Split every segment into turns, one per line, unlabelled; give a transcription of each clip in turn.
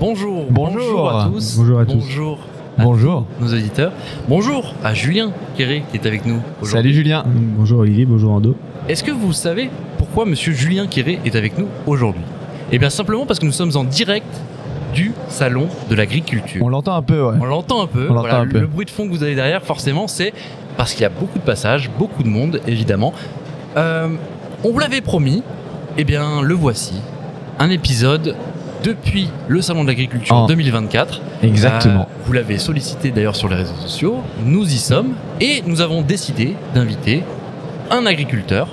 Bonjour.
Bonjour.
à tous.
Bonjour à tous.
Bonjour à
Bonjour.
nos auditeurs. Bonjour à Julien Quéré qui est avec nous aujourd'hui.
Salut Julien.
Bonjour Olivier, bonjour Ando.
Est-ce que vous savez pourquoi monsieur Julien Quéré est avec nous aujourd'hui? Eh bien simplement parce que nous sommes en direct du salon de l'agriculture.
On l'entend un peu, ouais.
On l'entend un peu.
On
Voilà,
un peu.
Le bruit de fond que vous avez derrière, forcément, c'est parce qu'il y a beaucoup de passages, beaucoup de monde, évidemment. Euh, on vous l'avait promis. Eh bien, le voici. Un épisode depuis le Salon de l'Agriculture
En-
2024.
Exactement.
Euh, vous l'avez sollicité d'ailleurs sur les réseaux sociaux. Nous y sommes. Et nous avons décidé d'inviter un agriculteur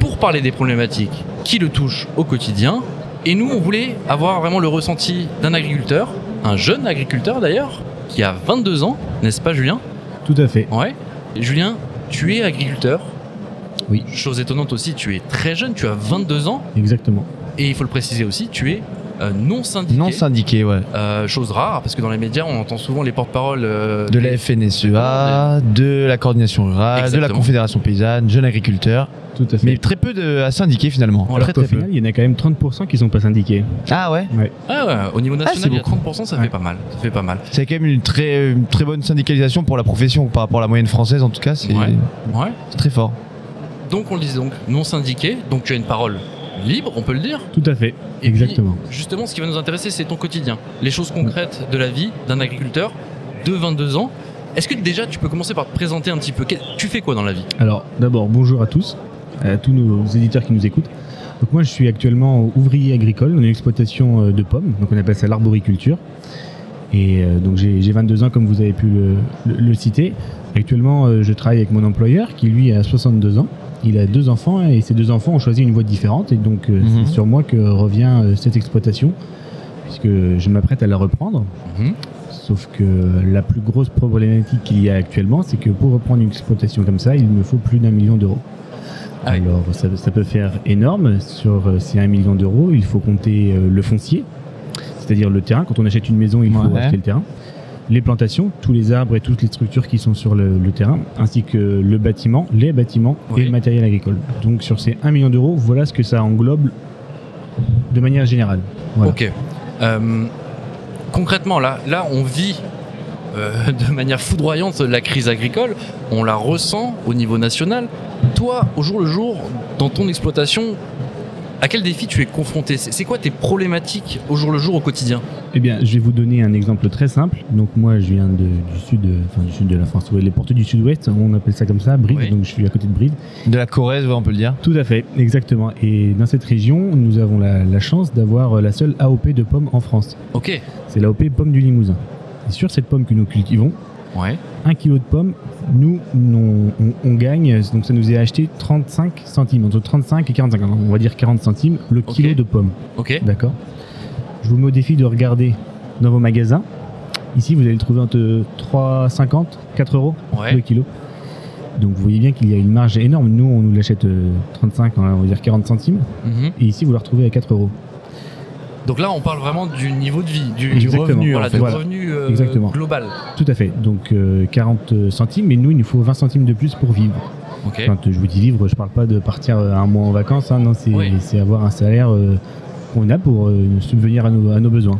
pour parler des problématiques qui le touchent au quotidien. Et nous, on voulait avoir vraiment le ressenti d'un agriculteur, un jeune agriculteur d'ailleurs, qui a 22 ans, n'est-ce pas Julien?
Tout à fait.
Ouais. Julien, tu es agriculteur.
Oui.
Chose étonnante aussi, tu es très jeune, tu as 22 ans.
Exactement.
Et il faut le préciser aussi, tu es euh, non syndiqué.
Non syndiqué, ouais.
Euh, chose rare, parce que dans les médias, on entend souvent les porte-paroles euh,
De la
des-
FNSEA, de la coordination rurale, de la. Confédération paysanne, jeune agriculteur.
Tout à fait.
Mais très peu de à syndiquer finalement. Très
Alors
très peu.
final, il y en a quand même 30% qui sont pas syndiqués.
Ah ouais
Ah ouais, au niveau national,
c'est
il y a
beaucoup.
30%, ça
Ouais.
fait pas mal. Ça fait pas mal.
C'est quand même une très, une très bonne syndicalisation pour la profession par rapport à la moyenne française en tout cas. C'est
Ouais. Ouais.
c'est très fort.
Donc on le disait donc, non syndiqué, donc tu as une parole libre, on peut le dire.
Tout à fait.
Et
Exactement.
puis, justement, ce qui va nous intéresser, c'est ton quotidien, les choses concrètes de la vie d'un agriculteur de 22 ans. Est-ce que déjà tu peux commencer par te présenter un petit peu? Tu fais quoi dans la vie?
Alors, d'abord, bonjour à tous, à tous nos éditeurs qui nous écoutent. Donc moi, je suis actuellement ouvrier agricole dans une exploitation euh, de pommes, donc on appelle ça l'arboriculture. Et euh, donc j'ai j'ai 22 ans, comme vous avez pu le, le- le citer. Actuellement, euh, je travaille avec mon employeur qui lui a 62 ans. Il a deux enfants et ces deux enfants ont choisi une voie différente et donc euh,
Mhm.
c'est sur moi que revient cette exploitation puisque je m'apprête à la reprendre.
Mhm.
Sauf que la plus grosse problématique qu'il y a actuellement, c'est que pour reprendre une exploitation comme ça, il me faut plus d'un million d'euros.
Ah oui.
Alors ça, ça peut faire énorme. Sur ces un million d'euros, il faut compter le foncier, c'est-à-dire le terrain. Quand on achète une maison, il faut
Ouais.
acheter le terrain. Les plantations, tous les arbres et toutes les structures qui sont sur le, le terrain, ainsi que le bâtiment, les bâtiments
Oui.
et le matériel agricole. Donc sur ces 1 million d'euros, voilà ce que ça englobe de manière générale. Voilà.
Ok. Euh, concrètement, là, là, on vit euh, de manière foudroyante la crise agricole. On la ressent au niveau national. Toi, au jour le jour, dans ton exploitation, à quel défi tu es confronté C'est quoi tes problématiques au jour le jour, au quotidien
Eh bien, je vais vous donner un exemple très simple. Donc moi, je viens de- du sud, enfin du sud de la France, ouais, les portes du sud-ouest, on appelle ça comme ça, Bride.
Oui.
Donc je suis à côté de Bride.
De la Corrèze, on peut le dire.
Tout à fait, exactement. Et dans cette région, nous avons la, la chance d'avoir euh, la seule AOP de pommes en France.
Ok.
C'est l'AOP pomme du Limousin. Et sur cette pomme que nous cultivons,
Ouais.
un kilo de pommes, nous, on, on- on gagne, donc ça nous est acheté 35 centimes, entre 35 et 45, on va dire 40 centimes le kilo de pommes.
Ok.
D'accord Je vous mets au défi de regarder dans vos magasins. Ici, vous allez le trouver entre 3,50, 4 euros
Ouais.
le kilo. Donc vous voyez bien qu'il y a une marge énorme. Nous, on nous l'achète euh, 35, on va dire 40 centimes.
Mhm.
Et ici, vous le retrouvez à 4 euros.
Donc là, on parle vraiment du niveau de vie, du, revenu,
en
voilà,
fait.
du
Voilà.
revenu euh,
Exactement.
global.
Tout à fait. Donc euh, 40 centimes, mais nous, il nous faut 20 centimes de plus pour vivre.
Ok.
Quand je vous dis vivre, je parle pas de partir euh, un mois en vacances. hein, non, c'est
Oui.
c'est avoir un salaire euh, qu'on a pour euh, subvenir à nos, à nos besoins.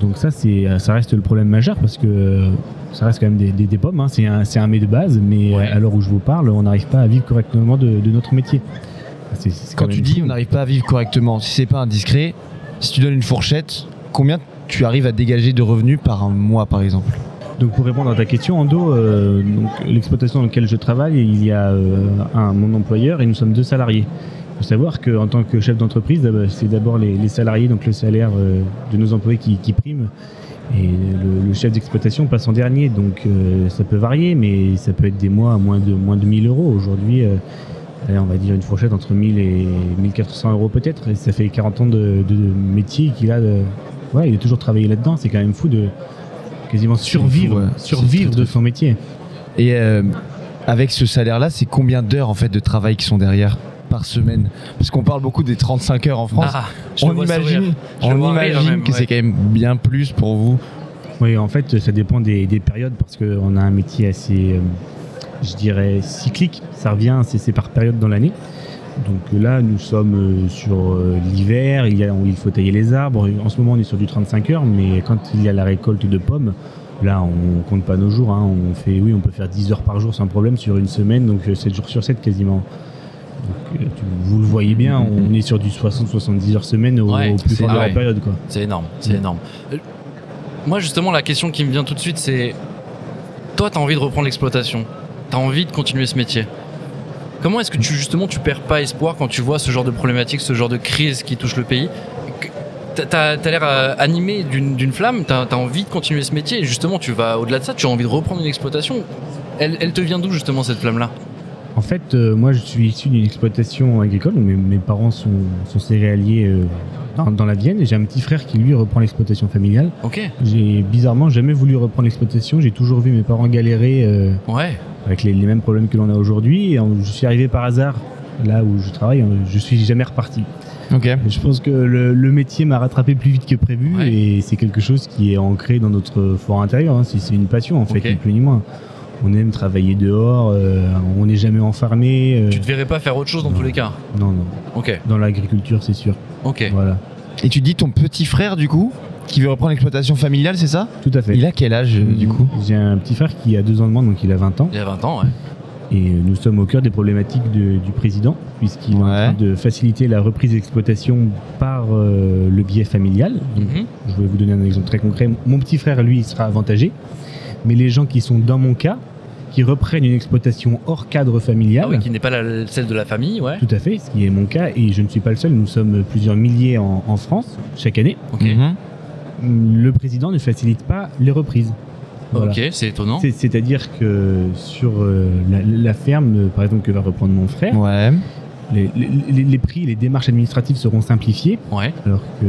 Donc ça, c'est euh, ça reste le problème majeur parce que euh, ça reste quand même des, des- des pommes. hein, c'est un, c'est un mets de base, mais
Ouais.
euh, à l'heure où je vous parle, on n'arrive pas à vivre correctement de, de notre métier. C'est- c'est
Quand tu dis
fou.
on n'arrive pas à vivre correctement, si c'est pas indiscret, si tu donnes une fourchette, combien tu arrives à dégager de revenus par mois par exemple
Donc pour répondre à ta question, Ando, euh, l'exploitation dans laquelle je travaille, il y a euh, mon employeur et nous sommes deux salariés. Il faut savoir qu'en tant que chef d'entreprise, c'est d'abord les, salariés, donc le salaire euh, de nos employés qui, prime. Et le, chef d'exploitation passe en dernier, donc ça peut varier, mais ça peut être des mois à moins de, moins de 1000 euros. Aujourd'hui, on va dire une fourchette entre 1000 et 1400 euros peut-être. Et ça fait 40 ans de, de métier qu'il a. De, ouais, il a toujours travaillé là-dedans. C'est quand même fou de quasiment survivre,
ouais.
survivre de son métier.
Et euh, avec ce salaire-là, c'est combien d'heures en fait de travail qui sont derrière par semaine? Parce qu'on parle beaucoup des 35 heures en France.
Ah,
on imagine, on imagine
même,
que
ouais.
c'est quand même bien plus pour vous.
Oui, en fait, ça dépend des, des périodes parce qu'on a un métier assez, euh, je dirais, cyclique. Ça revient, c'est par période dans l'année. Donc là, nous sommes euh, sur euh, l'hiver, il, il faut tailler les arbres. En ce moment, on est sur du 35 heures, mais quand il y a la récolte de pommes, là, on compte pas nos jours. hein. On fait, oui, on peut faire 10 heures par jour sans problème sur une semaine, donc euh, 7 jours sur 7 quasiment. Donc, euh, tu- vous le voyez bien, on est sur du 60-70 heures semaine au,
Ouais,
au plus fort de la
ouais.
période.
C'est énorme, c'est énorme. Euh, Moi, justement, la question qui me vient tout de suite, c'est toi, tu as envie de reprendre l'exploitation, envie de continuer ce métier. Comment est-ce que tu justement tu perds pas espoir quand tu vois ce genre de problématique, ce genre de crise qui touche le pays? T'as as, l'air euh, animé d'une d'une flamme, t'as as envie de continuer ce métier et justement tu vas au-delà de ça, tu as envie de reprendre une exploitation. Elle, elle te vient d'où justement cette flamme-là?
En fait, euh, moi, je suis issu d'une exploitation agricole. Mes, mes parents sont, sont céréaliers euh, dans, dans la Vienne et j'ai un petit frère qui, lui, reprend l'exploitation familiale.
Ok,
J'ai bizarrement jamais voulu reprendre l'exploitation. J'ai toujours vu mes parents galérer euh,
ouais,
avec les, les mêmes problèmes que l'on a aujourd'hui. Et en- je suis arrivé par hasard là où je travaille. euh, Je suis jamais reparti.
Ok.
Je pense que le, le métier m'a rattrapé plus vite que prévu
Ouais.
et c'est quelque chose qui est ancré dans notre fort intérieur. hein. C'est une passion en fait, ni plus ni moins. On aime travailler dehors. euh, on n'est jamais enfermé. euh,
tu te verrais pas faire autre chose dans tous les cas.
non, non.
Ok,
Dans l'agriculture, c'est sûr.
ok.
Voilà.
Et tu dis ton petit frère, du coup, qui veut reprendre l'exploitation familiale, c'est ça
Tout à fait.
Il a quel âge, euh, du coup
J'ai un petit frère qui a deux ans de moins, donc il a 20 ans.
Il y a 20 ans, ouais.
Et euh, nous sommes au cœur des problématiques de- du président, puisqu'il est en
Ouais.
train de faciliter la reprise d'exploitation par euh, le biais familial. Donc,
Mhm.
Je vais vous donner un exemple très concret. Mon petit frère, lui, il sera avantagé. Mais les gens qui sont dans mon cas, qui reprennent une exploitation hors cadre familial,
Ah oui, qui n'est pas la- celle de la famille, ouais.
tout à fait, ce qui est mon cas, et je ne suis pas le seul, nous sommes plusieurs milliers en, en France chaque année,
Mhm.
le président ne facilite pas les reprises. Voilà.
ok, c'est étonnant.
C'est- C'est-à-dire que sur euh, la, la ferme, par exemple, que va reprendre mon frère,
Ouais.
les, les- les- les prix, les démarches administratives seront simplifiées,
Ouais,
alors que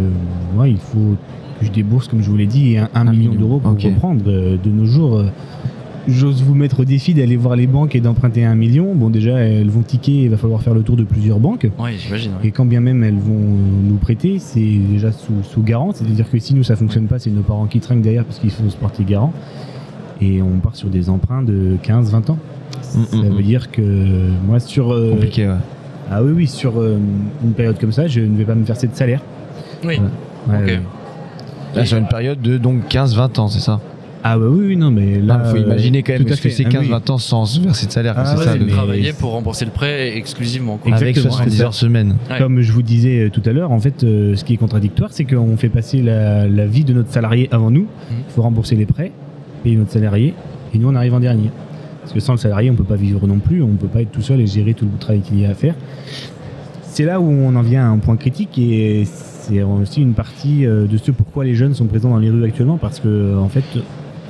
moi, il faut que je débourse, comme je vous l'ai dit, un, un
Un
million
million,
d'euros pour
ok.
reprendre. Euh, De nos jours, euh, j'ose vous mettre au défi d'aller voir les banques et d'emprunter un million. Bon, déjà, elles vont tiquer, il va falloir faire le tour de plusieurs banques.
ouais, j'imagine. ouais.
Et quand bien même elles vont nous prêter, c'est déjà sous, sous garant. C'est-à-dire que si nous ça fonctionne pas, c'est nos parents qui trinquent derrière parce qu'il faut se porter garant. Et on part sur des emprunts de 15-20 ans. Ça
Mm, mm,
veut
mm.
dire que moi, sur. euh,
Compliqué, ouais.
ah oui, oui, sur euh, une période comme ça, je ne vais pas me verser de salaire.
Oui,
Ouais.
Là, sur une période de donc 15-20 ans, c'est ça?
Ah bah oui, oui, non, mais là.
Il faut
euh,
imaginer quand même
tout à
ce que
fait.
c'est
Ah oui.
15-20 ans sans se verser de salaire.
Ah
c'est
ouais,
ça,
mais-
de-
travailler pour rembourser le prêt exclusivement. quoi.
Avec 70
c'est
heures semaine.
Ouais.
Comme je vous disais euh, tout à l'heure, en fait, euh, ce qui est contradictoire, c'est qu'on fait passer la, la vie de notre salarié avant nous.
Mhm.
Il faut rembourser les prêts, payer notre salarié, et nous, on arrive en dernier. Parce que sans le salarié, on peut pas vivre non plus, on peut pas être tout seul et gérer tout le travail qu'il y a à faire. C'est là où on en vient à un point critique et c'est aussi une partie euh, de ce pourquoi les jeunes sont présents dans les rues actuellement, parce que en fait,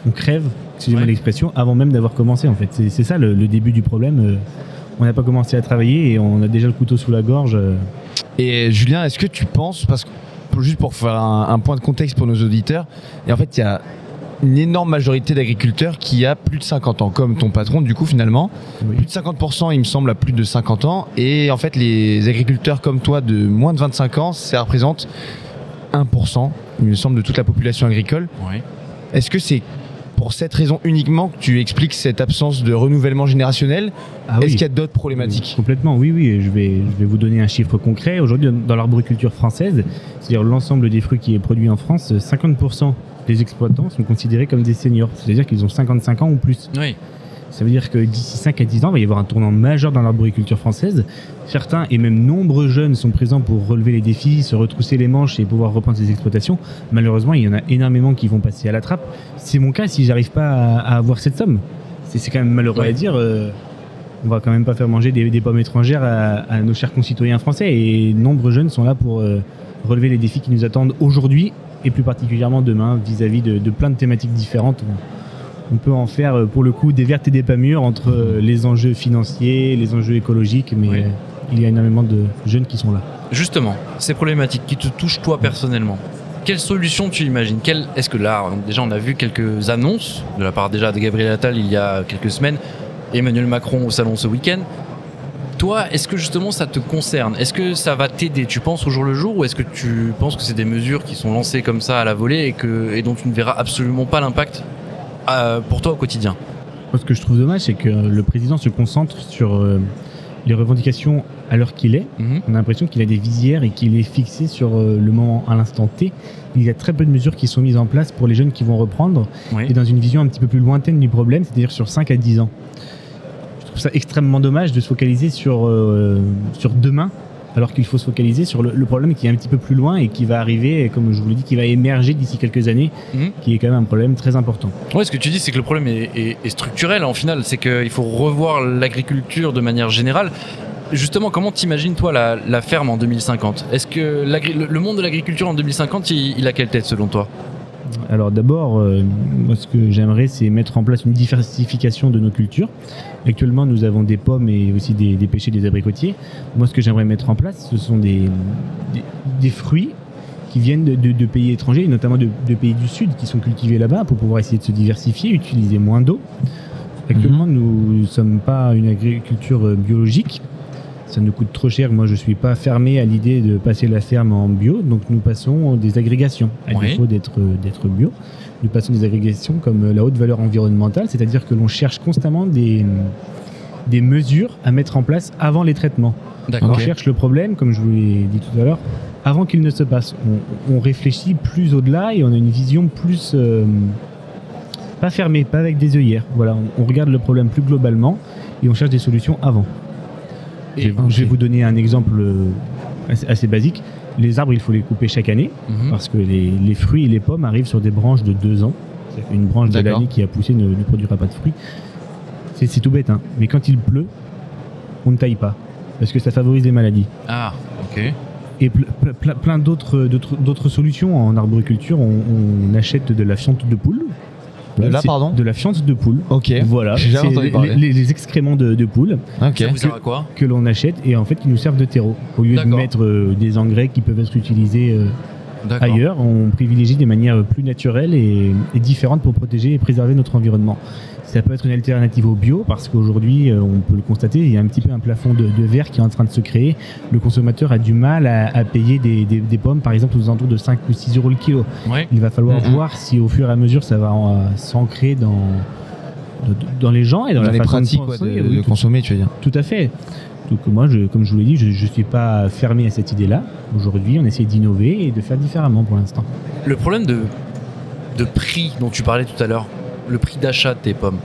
on crève, excusez-moi
Ouais.
l'expression, avant même d'avoir commencé. En fait, c'est ça le, le début du problème. euh, On n'a pas commencé à travailler et on a déjà le couteau sous la gorge. euh,
Et Julien, est-ce que tu penses, parce que juste pour faire un, un point de contexte pour nos auditeurs, et en fait il y a une énorme majorité d'agriculteurs qui a plus de 50 ans, comme ton patron du coup finalement.
Oui.
Plus de 50% il me semble à plus de 50 ans, et en fait les agriculteurs comme toi de moins de 25 ans, ça représente 1%, il me semble, de toute la population agricole. Est-ce que c'est pour cette raison uniquement que tu expliques cette absence de renouvellement générationnel
Ah
Est-ce
oui.
qu'il y a d'autres problématiques
Complètement, oui, oui. Je vais, je vais vous donner un chiffre concret. Aujourd'hui, dans l'arboriculture française, c'est-à-dire l'ensemble des fruits qui est produit en France, 50% des exploitants sont considérés comme des seniors. C'est-à-dire qu'ils ont 55 ans ou plus.
Oui,
Ça veut dire que d'ici 5 à 10 ans, il va y avoir un tournant majeur dans l'arboriculture française. Certains et même nombreux jeunes sont présents pour relever les défis, se retrousser les manches et pouvoir reprendre ces exploitations. Malheureusement, il y en a énormément qui vont passer à la trappe. C'est mon cas si j'arrive pas à, avoir cette somme. C'est c'est quand même malheureux
Ouais.
à dire. euh, on va quand même pas faire manger des, des pommes étrangères à, à nos chers concitoyens français. Et nombreux jeunes sont là pour euh, relever les défis qui nous attendent aujourd'hui et plus particulièrement demain vis-à-vis de, de plein de thématiques différentes. On peut en faire euh, pour le coup des vertes et des pas mûres entre euh, les enjeux financiers, les enjeux écologiques, mais
Oui.
euh, il y a énormément de jeunes qui sont là.
justement, ces problématiques qui te touchent toi personnellement, quelle solution tu imagines? Quelle- Est-ce que là, déjà on a vu quelques annonces de la part déjà de Gabriel Attal il y a quelques semaines, Emmanuel Macron au salon ce week-end. Toi, est-ce que justement ça te concerne? Est-ce que ça va t'aider? Tu penses au jour le jour ou est-ce que tu penses que c'est des mesures qui sont lancées comme ça à la volée et, que, et dont tu ne verras absolument pas l'impact euh, pour toi au quotidien?
Moi, ce que je trouve dommage, c'est que le président se concentre sur euh, les revendications à l'heure qu'il est,
Mhm.
on a l'impression qu'il a des visières et qu'il est fixé sur euh, le moment à l'instant T. Il y a très peu de mesures qui sont mises en place pour les jeunes qui vont reprendre
Oui.
et dans une vision un petit peu plus lointaine du problème, c'est-à-dire sur 5 à 10 ans. Trouve ça extrêmement dommage de se focaliser sur, euh, sur demain alors qu'il faut se focaliser sur le, le problème qui est un petit peu plus loin et qui va arriver, comme je vous l'ai dit, qui va émerger d'ici quelques années,
Mhm.
qui est quand même un problème très important.
Ouais, ce que tu dis, c'est que le problème est, est- est structurel en final. C'est qu'il faut revoir l'agriculture de manière générale. Justement, comment t'imagines toi la, la ferme en 2050 Est-ce que le, le monde de l'agriculture en 2050, il, il a quelle tête selon toi?
Alors d'abord, euh, moi ce que j'aimerais, c'est mettre en place une diversification de nos cultures. Actuellement, nous avons des pommes et aussi des, des pêchers, des abricotiers. Moi, ce que j'aimerais mettre en place, ce sont des, des, des fruits qui viennent de, de- de pays étrangers, et notamment de, de pays du Sud, qui sont cultivés là-bas pour pouvoir essayer de se diversifier, utiliser moins d'eau. Actuellement, nous ne sommes pas une agriculture euh, biologique. Ça nous coûte trop cher. Moi, je ne suis pas fermé à l'idée de passer la ferme en bio. Donc, nous passons des agrégations. À
Oui.
défaut d'être d'être bio, nous passons des agrégations comme la haute valeur environnementale, c'est-à-dire que l'on cherche constamment des, des mesures à mettre en place avant les traitements. On cherche le problème, comme je vous l'ai dit tout à l'heure, avant qu'il ne se passe. On, on réfléchit plus au-delà et on a une vision plus... euh, pas fermée, pas avec des œillères. Voilà, on, on regarde le problème plus globalement et on cherche des solutions avant. Je, vais, je vais vous donner un exemple euh, assez, assez basique. Les arbres, il faut les couper chaque année
Mhm.
parce que les, les fruits et les pommes arrivent sur des branches de deux ans. Qu'une branche de l'année qui a poussé ne, ne produira pas de fruits. C'est tout bête, hein. mais quand il pleut, on ne taille pas parce que ça favorise les maladies.
Ah, ok.
Et ple- ple- ple- plein d'autres solutions en arboriculture. On, on achète de la fiente de poule.
De la, pardon
De la fiente de poule.
Ok.
Voilà,
J'ai jamais entendu
les,
parler.
les- les excréments de, de poule
Ok.
Ça vous sert à quoi
que l'on achète et en fait qui nous servent de terreau. Au lieu de
D'accord.
mettre euh, des engrais qui peuvent être utilisés euh. Ailleurs, on privilégie des manières plus naturelles et, et différentes pour protéger et préserver notre environnement. Ça peut être une alternative au bio parce qu'aujourd'hui, euh, on peut le constater, il y a un petit peu un plafond de, de verre qui est en train de se créer. Le consommateur a du mal à, à payer des, des- des pommes, par exemple, aux alentours de 5 ou 6 euros le kilo.
Ouais.
Il va falloir
Mhm.
voir si au fur et à mesure ça va euh, s'ancrer dans, dans les gens et dans,
Dans
la
les
façon
pratiques
de
ouais,
penser.
de,
Oui,
de
tout-
consommer, tu veux dire.
tout à fait. Donc moi, je, comme je vous l'ai dit, je ne suis pas fermé à cette idée-là. Aujourd'hui, on essaie d'innover et de faire différemment pour l'instant.
Le problème de, de prix dont tu parlais tout à l'heure, le prix d'achat de tes pommes,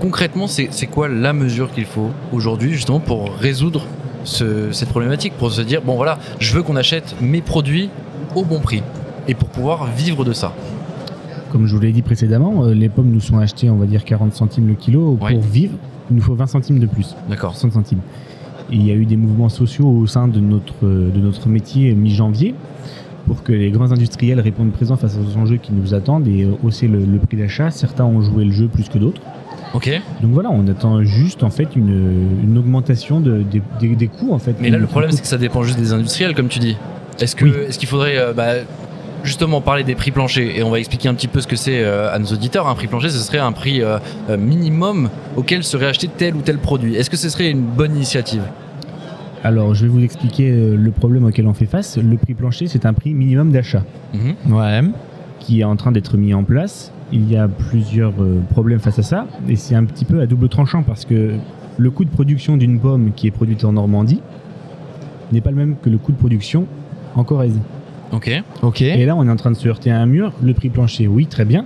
concrètement, c'est quoi la mesure qu'il faut aujourd'hui justement pour résoudre ce- cette problématique Pour se dire, bon voilà, je veux qu'on achète mes produits au bon prix et pour pouvoir vivre de ça.
Comme je vous l'ai dit précédemment, euh, les pommes nous sont achetées, on va dire 40 centimes le kilo. Pour
Ouais.
vivre, il nous faut 20 centimes de plus,
D'accord.
60 centimes. Il y a eu des mouvements sociaux au sein de notre, de notre métier mi-janvier pour que les grands industriels répondent présents face aux enjeux qui nous attendent et euh, hausser le, le prix d'achat. Certains ont joué le jeu plus que d'autres.
Ok.
Donc voilà, on attend juste en fait une, une augmentation de, des, des- des coûts en fait.
Mais là, le problème, c'est que ça dépend juste des industriels, comme tu dis. Est-ce que,
Oui.
est-ce qu'il faudrait euh, bah, justement parler des prix planchers et on va expliquer un petit peu ce que c'est euh, à nos auditeurs. Un prix plancher, ce serait un prix euh, euh, minimum auquel serait acheté tel ou tel produit. Est-ce que ce serait une bonne initiative?
Alors, je vais vous expliquer euh, le problème auquel on fait face. Le prix plancher, c'est un prix minimum d'achat
Mhm.
Ouais.
qui est en train d'être mis en place. Il y a plusieurs euh, problèmes face à ça, et c'est un petit peu à double tranchant parce que le coût de production d'une pomme qui est produite en Normandie n'est pas le même que le coût de production en Corrèze.
Ok.
Ok.
Et là, on est en train de se heurter à un mur. Le prix plancher, oui, très bien,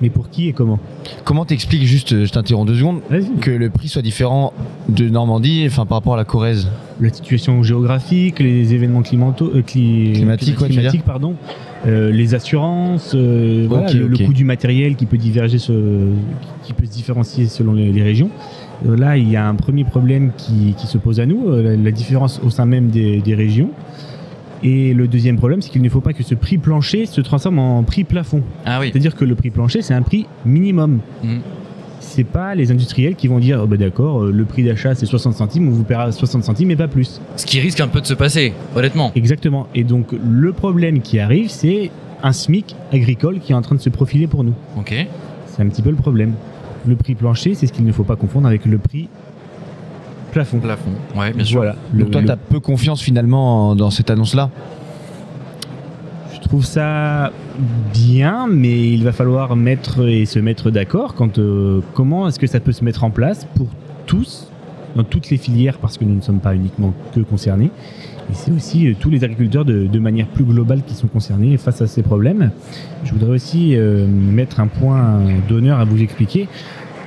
mais pour qui et comment
Comment t'expliques juste, euh, je t'interromps deux secondes, que le prix soit différent de Normandie, enfin par rapport à la Corrèze
la situation géographique, les événements climato- euh, cli-
Climatiques,
pardon, euh, les assurances, euh, voilà, le, coût du matériel qui peut diverger, ce- qui peut se différencier selon les, les régions. Là, il y a un premier problème qui, qui se pose à nous, la, la différence au sein même des, des régions. Et le deuxième problème, c'est qu'il ne faut pas que ce prix plancher se transforme en prix plafond.
Ah oui.
C'est-à-dire que le prix plancher, c'est un prix minimum.
Mhm.
C'est pas les industriels qui vont dire, oh, bah d'accord, euh, le prix d'achat c'est 60 centimes, on vous paiera 60 centimes et pas plus.
Ce qui risque un peu de se passer, honnêtement.
Exactement. Et donc le problème qui arrive, c'est un SMIC agricole qui est en train de se profiler pour nous.
Ok.
C'est un petit peu le problème. Le prix plancher, c'est ce qu'il ne faut pas confondre avec le prix plafond.
Plafond. Ouais, bien sûr.
Voilà. Le-
Donc toi,
le-
t'as peu confiance finalement dans cette annonce-là
je trouve ça bien, mais il va falloir mettre et se mettre d'accord quant euh, comment est-ce que ça peut se mettre en place pour tous dans toutes les filières parce que nous ne sommes pas uniquement que concernés. Et c'est aussi euh, tous les agriculteurs de, de manière plus globale qui sont concernés face à ces problèmes. Je voudrais aussi euh, mettre un point d'honneur à vous expliquer.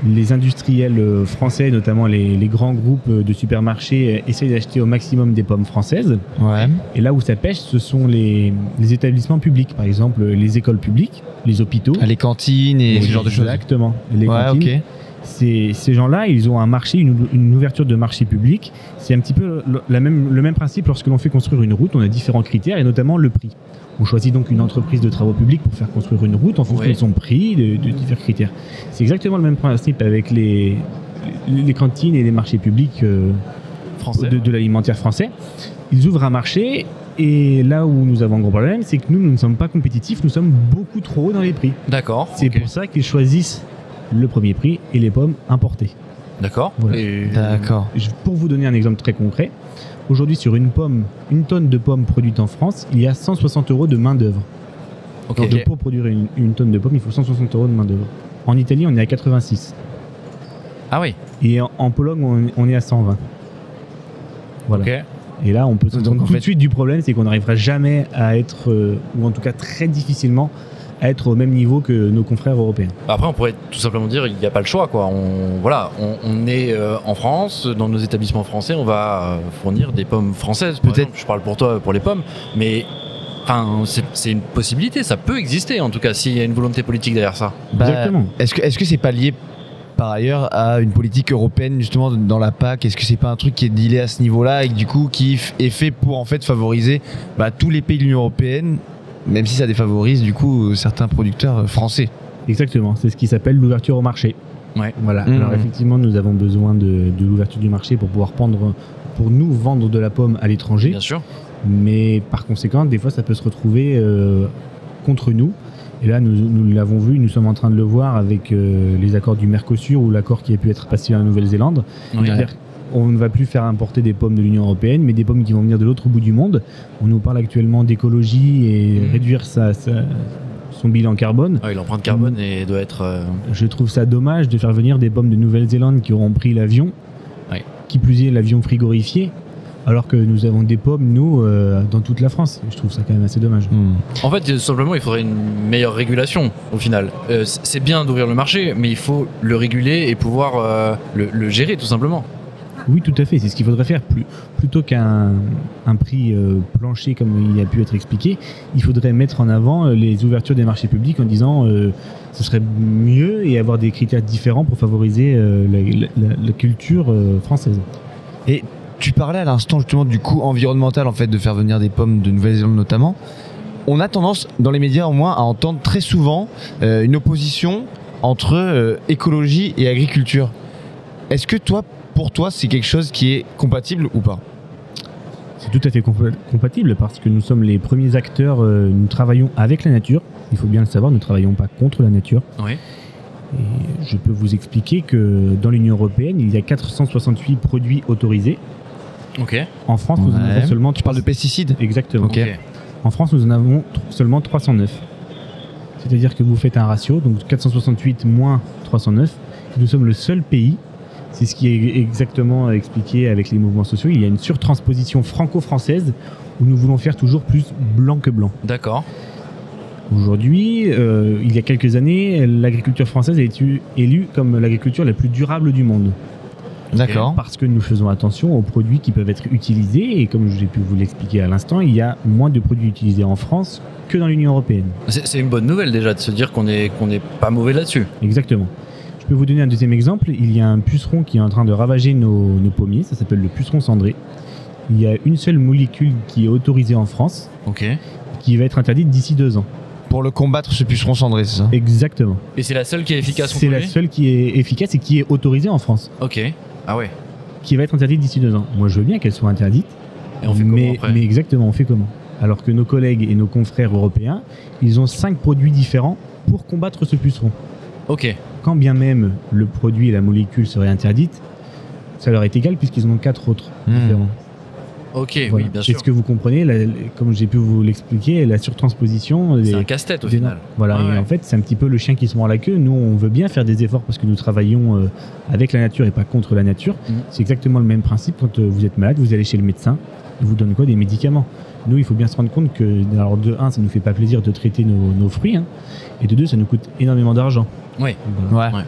Les industriels euh, français, notamment les, les grands groupes de supermarchés, euh, essayent d'acheter au maximum des pommes françaises.
Ouais.
Et là où ça pêche, ce sont les, les établissements publics, par exemple les écoles publiques, les hôpitaux.
Les cantines et ce genre de choses.
Exactement. Les
Ouais,
cantines. Ces, ces gens-là, ils ont un marché, une, une ouverture de marché public. C'est un petit peu le, la même, le même principe lorsque l'on fait construire une route. On a différents critères et notamment le prix. On choisit donc une entreprise de travaux publics pour faire construire une route en fonction
Ouais.
de son prix, de, de différents critères. C'est exactement le même principe avec les, les cantines et les marchés publics euh,
Français.
de, de l'alimentaire français. Ils ouvrent un marché et là où nous avons un gros problème, c'est que nous, nous ne sommes pas compétitifs, nous sommes beaucoup trop hauts dans les prix.
D'accord.
C'est pour ça qu'ils choisissent le premier prix et les pommes importées.
D'accord.
Voilà.
Et-
D'accord.
Pour vous donner un exemple très concret, aujourd'hui sur une pomme, une tonne de pommes produite en France, il y a 160 euros de main d'œuvre.
Ok.
Donc pour produire une, une tonne de pommes, il faut 160 euros de main d'œuvre. En Italie, on est à 86
Ah oui.
et en, en Pologne, on, on est à 120. Voilà.
Ok.
Et là, on peut se
Donc,
rendre
en
tout
fait-
de suite du problème, c'est qu'on n'arrivera jamais à être, euh, ou en tout cas très difficilement, être au même niveau que nos confrères européens.
Après, on pourrait tout simplement dire il n'y a pas le choix, quoi. On, voilà, on, on est euh, en France, dans nos établissements français, on va euh, fournir des pommes françaises.
Peut-être-.
Je parle pour toi pour les pommes, mais enfin, c'est une possibilité, ça peut exister en tout cas s'il y a une volonté politique derrière ça.
Bah,
Exactement.
Est-ce que est-ce que c'est pas lié par ailleurs à une politique européenne justement dans la PAC? Est-ce que c'est pas un truc qui est dealé à ce niveau-là et que, du coup qui est fait pour en fait favoriser bah, tous les pays de l'Union européenne, même si ça défavorise du coup certains producteurs euh, français
Exactement, c'est ce qui s'appelle l'ouverture au marché.
Ouais.
Voilà.
Mhm.
Alors effectivement, nous avons besoin de, de l'ouverture du marché pour pouvoir prendre, pour nous vendre de la pomme à l'étranger.
Bien sûr.
Mais par conséquent, des fois, ça peut se retrouver euh, contre nous. Et là, nous, nous l'avons vu, nous sommes en train de le voir avec euh, les accords du Mercosur ou l'accord qui a pu être passé en Nouvelle-Zélande.
Oui.
Qu'on ne va plus faire importer des pommes de l'Union européenne, mais des pommes qui vont venir de l'autre bout du monde. On nous parle actuellement d'écologie et
Mhm.
réduire sa- sa- son bilan carbone.
Ouais, L'empreinte carbone et doit être. euh,
Je trouve ça dommage de faire venir des pommes de Nouvelle-Zélande qui auront pris l'avion,
Ouais.
qui plus est l'avion frigorifié, alors que nous avons des pommes, nous, euh, dans toute la France. Je trouve ça quand même assez dommage.
En fait, tout simplement, il faudrait une meilleure régulation au final. Euh, c'est bien d'ouvrir le marché, mais il faut le réguler et pouvoir le, le gérer tout simplement.
Oui, tout à fait, c'est ce qu'il faudrait faire. Plutôt qu'un un prix euh, plancher, comme il a pu être expliqué, il faudrait mettre en avant euh, les ouvertures des marchés publics en disant euh, ce serait mieux et avoir des critères différents pour favoriser euh, la, culture française.
Tu parlais à l'instant justement du coût environnemental en fait de faire venir des pommes de Nouvelle-Zélande notamment. On a tendance dans les médias au moins à entendre très souvent une opposition entre écologie et agriculture. Est-ce que toi, pour toi, c'est quelque chose qui est compatible ou pas
C'est tout à fait compa- compatible parce que nous sommes les premiers acteurs, euh, nous travaillons avec la nature. Il faut bien le savoir, nous ne travaillons pas contre la nature.
Oui.
Et je peux vous expliquer que dans l'Union européenne, il y a 468 produits autorisés.
Ok.
En France, nous en
Ouais.
avons seulement
Tu parles de pesticides
Exactement.
Ok.
En France, nous en avons seulement 309. C'est-à-dire que vous faites un ratio, donc 468 moins 309. Nous sommes le seul pays, c'est ce qui est exactement expliqué avec les mouvements sociaux, il y a une surtransposition franco-française où nous voulons faire toujours plus blanc que blanc.
D'accord.
Aujourd'hui, euh, il y a quelques années, l'agriculture française a été élue comme l'agriculture la plus durable du monde.
D'accord.
Parce que nous faisons attention aux produits qui peuvent être utilisés et comme j'ai pu vous l'expliquer à l'instant, il y a moins de produits utilisés en France que dans l'Union européenne.
C'est une bonne nouvelle déjà de se dire qu'on n'est pas mauvais là-dessus.
Exactement. Je peux vous donner un deuxième exemple. Il y a un puceron qui est en train de ravager nos, nos pommiers. Ça s'appelle le puceron cendré. Il y a une seule molécule qui est autorisée en France,
Ok.
qui va être interdite d'ici deux ans.
Pour le combattre, ce puceron cendré, c'est ça?
Exactement.
Et c'est la seule qui est efficace
C'est la seule qui est efficace et qui est autorisée en France,
Ok. Ah ouais.
qui va être interdite d'ici deux ans. Moi, je veux bien qu'elle soit interdite,
Et on fait comment
mais,
après?
mais exactement, on fait comment? Alors que nos collègues et nos confrères européens, ils ont cinq produits différents pour combattre ce puceron.
Ok.
Quand bien même le produit et la molécule seraient interdites, ça leur est égal puisqu'ils en ont quatre autres
Hmm.
différents.
Ok,
Voilà.
oui, bien sûr.
Est-ce que vous comprenez, la- comme j'ai pu vous l'expliquer, la surtransposition
C'est
des-
un casse-tête au
des
final.
Voilà,
Ouais,
et
ouais.
en fait, c'est un petit peu le chien qui se mord la queue. Nous, on veut bien faire des efforts parce que nous travaillons euh, avec la nature et pas contre la nature.
Mhm.
C'est exactement le même principe. Quand euh, vous êtes malade, vous allez chez le médecin, il vous donne quoi Des médicaments? Nous, il faut bien se rendre compte que, alors, de un, ça nous fait pas plaisir de traiter nos, nos fruits, hein, et de deux, ça nous coûte énormément d'argent.
Oui.
Voilà.
Ouais.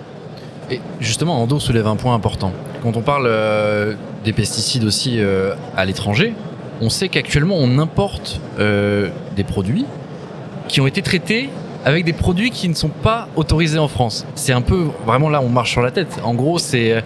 Et justement, Ando soulève un point important. Quand on parle euh, des pesticides aussi euh, à l'étranger, on sait qu'actuellement on importe euh, des produits qui ont été traités avec des produits qui ne sont pas autorisés en France. C'est un peu, vraiment là, on marche sur la tête. En gros, c'est, euh,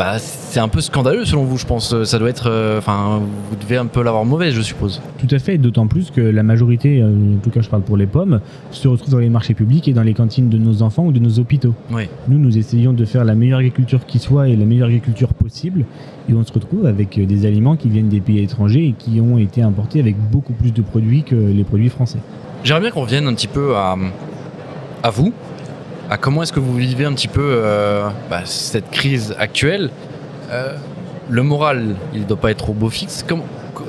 bah, c'est un peu scandaleux selon vous, je pense. Ça doit être, euh, enfin, vous devez un peu l'avoir mauvaise, je suppose.
Tout à fait, d'autant plus que la majorité, euh, en tout cas je parle pour les pommes, se retrouve dans les marchés publics et dans les cantines de nos enfants ou de nos hôpitaux.
Oui.
Nous, nous essayons de faire la meilleure agriculture qui soit et la meilleure agriculture possible. Et on se retrouve avec euh, des aliments qui viennent des pays étrangers et qui ont été importés avec beaucoup plus de produits que les produits français.
J'aimerais bien qu'on revienne un petit peu à, à vous, comment est-ce que vous vivez un petit peu euh, bah, cette crise actuelle. Euh, le moral, il ne doit pas être au beau fixe.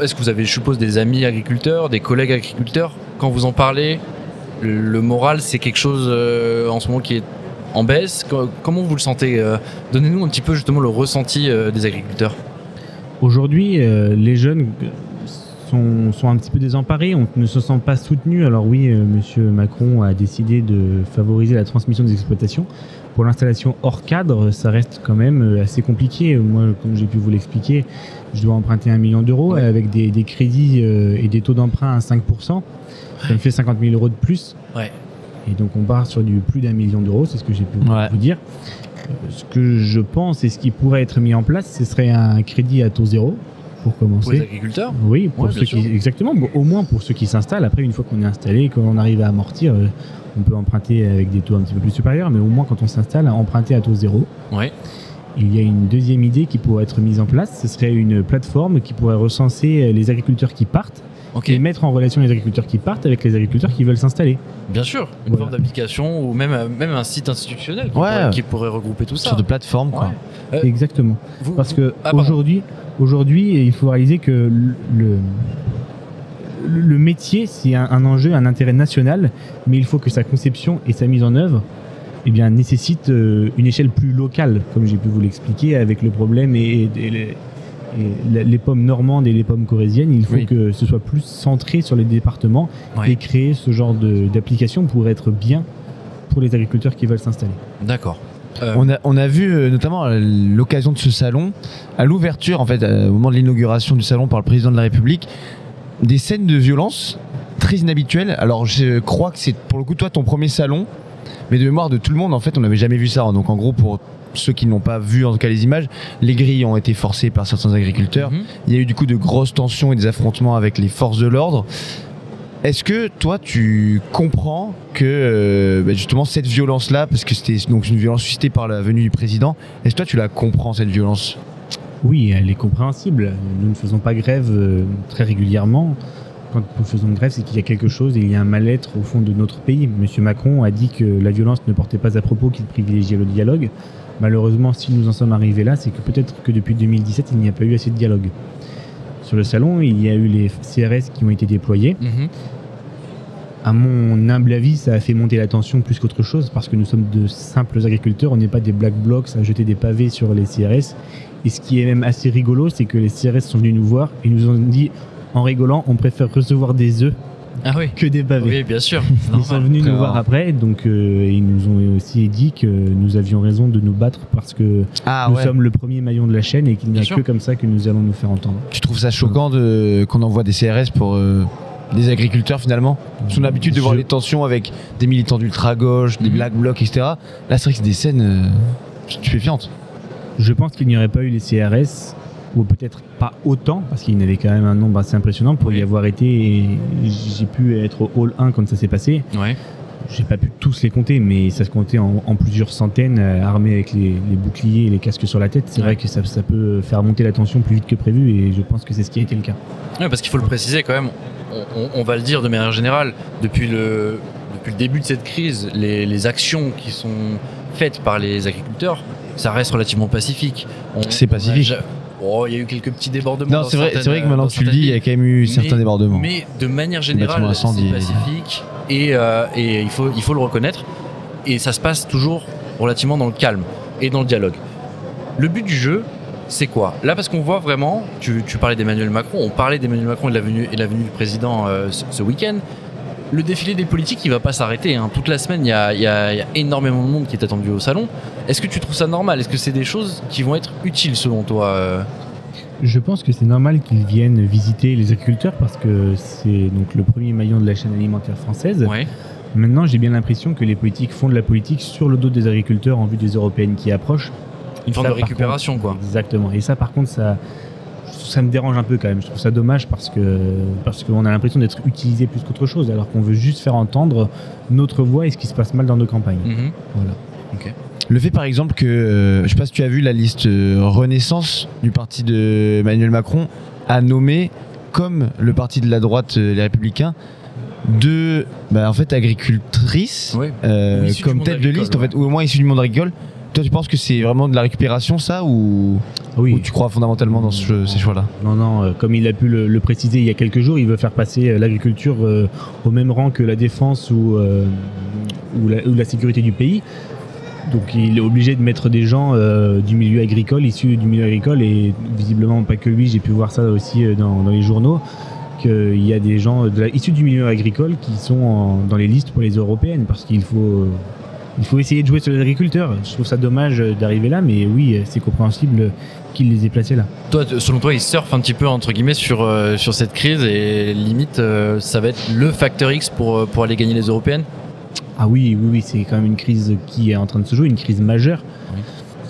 Est-ce que vous avez, je suppose, des amis agriculteurs, des collègues agriculteurs Quand vous en parlez, le moral, c'est quelque chose euh, en ce moment qui est en baisse. Co- Comment vous le sentez Donnez-nous un petit peu justement le ressenti des agriculteurs.
Aujourd'hui, les jeunes sont, sont un petit peu désemparés, on ne se sent pas soutenus. Alors oui, euh, Monsieur Macron a décidé de favoriser la transmission des exploitations. Pour l'installation hors cadre, ça reste quand même euh, assez compliqué. Moi, comme j'ai pu vous l'expliquer, je dois emprunter un million d'euros
Ouais.
avec des, des crédits euh, et des taux d'emprunt à 5%. Ça me fait 50 000 euros de plus.
Ouais.
Et donc on part sur du plus d'un million d'euros, c'est ce que j'ai pu vous dire. Euh, Ce que je pense et ce qui pourrait être mis en place, ce serait un crédit à taux zéro pour
Pour les
commencer.
agriculteurs
Oui, pour
Ouais,
ceux qui, exactement. Au moins pour ceux qui s'installent. Après, une fois qu'on est installé, qu'on arrive à amortir, euh, on peut emprunter avec des taux un petit peu plus supérieurs, mais au moins quand on s'installe, emprunter à taux zéro. Il y a une deuxième idée qui pourrait être mise en place. Ce serait une plateforme qui pourrait recenser euh, les agriculteurs qui partent Et mettre en relation les agriculteurs qui partent avec les agriculteurs qui veulent s'installer.
Bien sûr. Une
Voilà.
forme d'application ou même, même un site institutionnel qui,
Ouais.
pourrait, qui pourrait regrouper tout ça.
Sur de plateforme, quoi.
Ouais. Euh,
Exactement.
Vous-
Parce que
Ah,
aujourd'hui, aujourd'hui, il faut réaliser que le, le, le métier, c'est un, un enjeu, un intérêt national, mais il faut que sa conception et sa mise en œuvre eh bien, nécessitent euh, une échelle plus locale, comme j'ai pu vous l'expliquer, avec le problème et, et les, et les pommes normandes et les pommes corésiennes. Il faut
Oui.
que ce soit plus centré sur les départements et créer ce genre d'application pour être bien pour les agriculteurs qui veulent s'installer.
D'accord. Euh,
On a, on a vu euh, notamment à l'occasion de ce salon, à l'ouverture, en fait, euh, au moment de l'inauguration du salon par le président de la République, des scènes de violence très inhabituelles. Alors, je crois que c'est pour le coup, toi, ton premier salon, mais de mémoire de tout le monde, en fait, on n'avait jamais vu ça. Donc, en gros, pour ceux qui n'ont pas vu en tout cas les images, les grilles ont été forcées par certains agriculteurs.
mhm.
Il y a eu du coup de grosses tensions et des affrontements avec les forces de l'ordre. Est-ce que toi tu comprends que euh, bah, justement cette violence-là, parce que c'était donc une violence suscitée par la venue du président, est-ce que toi tu la comprends cette violence?
Oui, elle est compréhensible. Nous ne faisons pas grève euh, très régulièrement. Quand nous faisons grève, c'est qu'il y a quelque chose et il y a un mal-être au fond de notre pays. Monsieur Macron a dit que la violence ne portait pas à propos, qu'il privilégiait le dialogue. Malheureusement, si nous en sommes arrivés là, c'est que peut-être que depuis 2017, il n'y a pas eu assez de dialogue. Sur le salon, il y a eu les CRS qui ont été déployés.
Mhm.
À mon humble avis, ça a fait monter la tension plus qu'autre chose parce que nous sommes de simples agriculteurs, on n'est pas des black blocs à jeter des pavés sur les CRS. Et ce qui est même assez rigolo, c'est que les CRS sont venus nous voir et nous ont dit en rigolant, on préfère recevoir des œufs
Ah oui.
que des pavés.
Oui, bien sûr.
Ils sont venus nous voir après, donc euh, ils nous ont aussi dit que nous avions raison de nous battre parce que
Ah
nous sommes le premier maillon de la chaîne et qu'il n'y a
sûr.
que comme ça que nous allons nous faire entendre.
Tu trouves ça choquant de, qu'on envoie des CRS pour euh, des agriculteurs finalement? A l'habitude de voir les tensions avec des militants d'ultra-gauche, des
Mhm.
black blocs, etc. Là c'est vrai que c'est des scènes euh, stupéfiantes.
Je pense qu'il n'y aurait pas eu les CRS, ou peut-être pas autant, parce qu'il y en avait quand même un nombre assez impressionnant pour
Oui.
y avoir été. Et j'ai pu être au hall 1 quand ça s'est passé.
Ouais.
J'ai pas pu tous les compter, mais ça se comptait en, en plusieurs centaines, euh, armés avec les, les boucliers et les casques sur la tête. C'est
Ouais.
vrai que ça, ça peut faire monter la tension plus vite que prévu, et je pense que c'est ce qui a été le cas.
Ouais, parce qu'il faut le préciser quand même, on, on- on va le dire de manière générale, depuis le, depuis le début de cette crise, les, les actions qui sont faites par les agriculteurs, ça reste relativement pacifique.
C'est
on a
pacifique.
Oh, il y a eu quelques petits débordements.
Non, c'est vrai, c'est vrai que maintenant que tu le dis, il y a quand même eu certains
Mais-
débordements.
Mais de manière générale, c'est pacifique et, euh, et il, faut, il faut le reconnaître. Et ça se passe toujours relativement dans le calme et dans le dialogue. Le but du jeu, c'est quoi? Là, parce qu'on voit vraiment, tu, tu parlais d'Emmanuel Macron, on parlait d'Emmanuel Macron et de la venue, et de la venue du président euh, ce, ce week-end. Le défilé des politiques, il va pas s'arrêter. hein. Toute la semaine, il y a, il y a- il y a énormément de monde qui est attendu au salon. Est-ce que tu trouves ça normal? Est-ce que c'est des choses qui vont être utiles selon toi euh?
Je pense que c'est normal qu'ils viennent visiter les agriculteurs parce que c'est donc le premier maillon de la chaîne alimentaire française.
Ouais.
Maintenant, j'ai bien l'impression que les politiques font de la politique sur le dos des agriculteurs en vue des européennes qui approchent.
Une forme de récupération,
contre,
quoi.
Exactement. Et ça, par contre, ça, ça me dérange un peu quand même. Je trouve ça dommage parce que parce qu'on a l'impression d'être utilisé plus qu'autre chose, alors qu'on veut juste faire entendre notre voix et ce qui se passe mal dans nos campagnes.
Mhm.
Voilà.
Le fait par exemple que, euh, je sais pas si tu as vu la liste euh, Renaissance du parti de Emmanuel Macron a nommé comme le parti de la droite, euh, les Républicains, deux bah, en fait agricultrices
Ouais.
euh, comme tête de liste en fait, ou au moins issues du monde agricole. Toi, tu penses que c'est vraiment de la récupération ça ou,
Oui.
ou tu crois fondamentalement dans ce- ces choix-là
Non, non, euh, comme il a pu le, le préciser il y a quelques jours, il veut faire passer euh, l'agriculture euh, au même rang que la défense ou, ou, la, ou la sécurité du pays. Donc il est obligé de mettre des gens du milieu agricole, issus du milieu agricole, et visiblement pas que lui, j'ai pu voir ça aussi dans, dans les journaux, qu'il y a des gens de la- issus du milieu agricole qui sont en- dans les listes pour les européennes, parce qu'il faut... euh, il faut essayer de jouer sur les agriculteurs. Je trouve ça dommage euh, d'arriver là, mais oui, euh, c'est compréhensible qu'il les ait placés là.
Toi, selon toi, ils surfent un petit peu entre guillemets sur euh, sur cette crise et limite, euh, ça va être le facteur X pour euh, pour aller gagner les européennes?
Ah oui, oui, oui, c'est quand même une crise qui est en train de se jouer, une crise majeure.
Oui.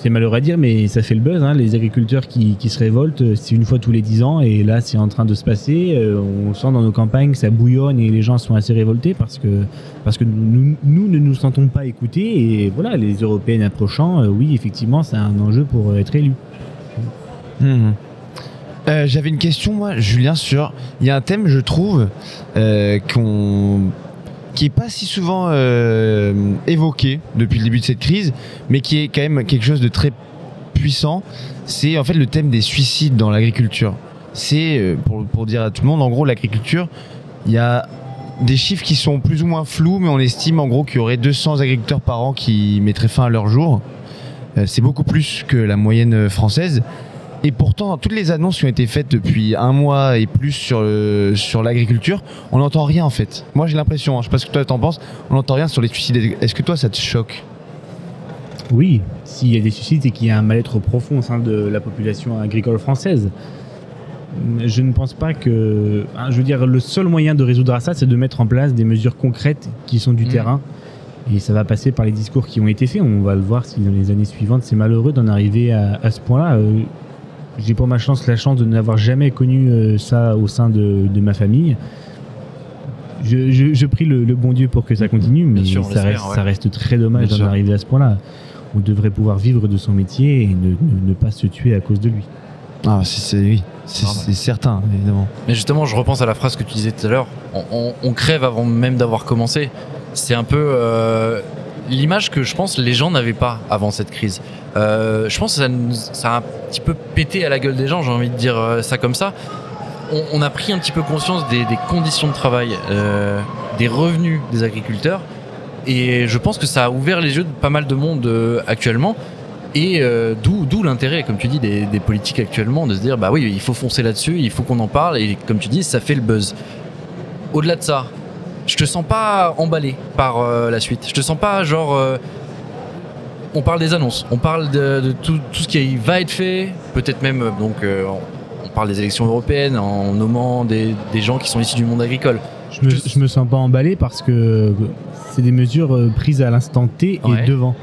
C'est malheureux à dire, mais ça fait le buzz. hein. Les agriculteurs qui, se révoltent, euh, c'est une fois tous les dix ans, et là, c'est en train de se passer. Euh, on sent dans nos campagnes, ça bouillonne et les gens sont assez révoltés parce que, parce que nous, ne nous sentons pas écoutés. Et voilà, les européennes approchant, euh, oui, effectivement, c'est un enjeu pour être élu.
Euh, J'avais une question, moi, Julien, sur. Il y a un thème, je trouve, qu'on qui est pas si souvent euh, évoqué depuis le début de cette crise, mais qui est quand même quelque chose de très puissant. C'est en fait le thème des suicides dans l'agriculture. C'est, euh, pour, dire à tout le monde, en gros, l'agriculture, il y a des chiffres qui sont plus ou moins flous, mais on estime en gros qu'il y aurait 200 agriculteurs par an qui mettraient fin à leur jour. Euh, c'est beaucoup plus que la moyenne française. Et pourtant, toutes les annonces qui ont été faites depuis un mois et plus sur, le- sur l'agriculture, on n'entend rien en fait. Moi j'ai l'impression, hein, je sais pas ce que toi t'en penses, on n'entend rien sur les suicides. Est-ce que toi ça te choque?
Oui, s'il y a des suicides, c'est qu'il y a un mal-être profond au sein de la population agricole française. Je ne pense pas que. hein, Je veux dire, le seul moyen de résoudre ça, c'est de mettre en place des mesures concrètes qui sont du
Mhm.
terrain. Et ça va passer par les discours qui ont été faits. On va le voir si dans les années suivantes, c'est malheureux d'en arriver à, à ce point-là. Euh, J'ai pour ma chance la chance de n'avoir jamais connu euh, ça au sein de, de ma famille. Je, je- je prie le, le bon Dieu pour que ça continue, mais
sûr,
ça, reste,
ouais.
ça reste très dommage d'en arriver à ce point-là. On devrait pouvoir vivre de son métier et ne, ne- ne pas se tuer à cause de lui.
Ah, c'est, c'est- oui, c'est, certain, évidemment.
Mais justement, je repense à la phrase que tu disais tout à l'heure. On, on- on crève avant même d'avoir commencé. C'est un peu euh, l'image que je pense les gens n'avaient pas avant cette crise. Euh, je pense que ça, a un petit peu pété à la gueule des gens. J'ai envie de dire euh, ça comme ça. On, a pris un petit peu conscience des, conditions de travail, euh, des revenus des agriculteurs. Et je pense que ça a ouvert les yeux de pas mal de monde actuellement. Et d'où l'intérêt, comme tu dis, des, des politiques actuellement, de se dire bah oui, il faut foncer là-dessus, il faut qu'on en parle, et comme tu dis, ça fait le buzz. Au-delà de ça, je te sens pas emballé par la suite. Je te sens pas genre. On parle des annonces, on parle de, de tout, tout ce qui va être fait, peut-être même euh, donc euh, on, parle des élections européennes en nommant des, des gens qui sont issus du monde agricole.
Je me,
Je-
me sens pas emballé parce que c'est des mesures euh, prises à l'instant T et
Ouais.
devant.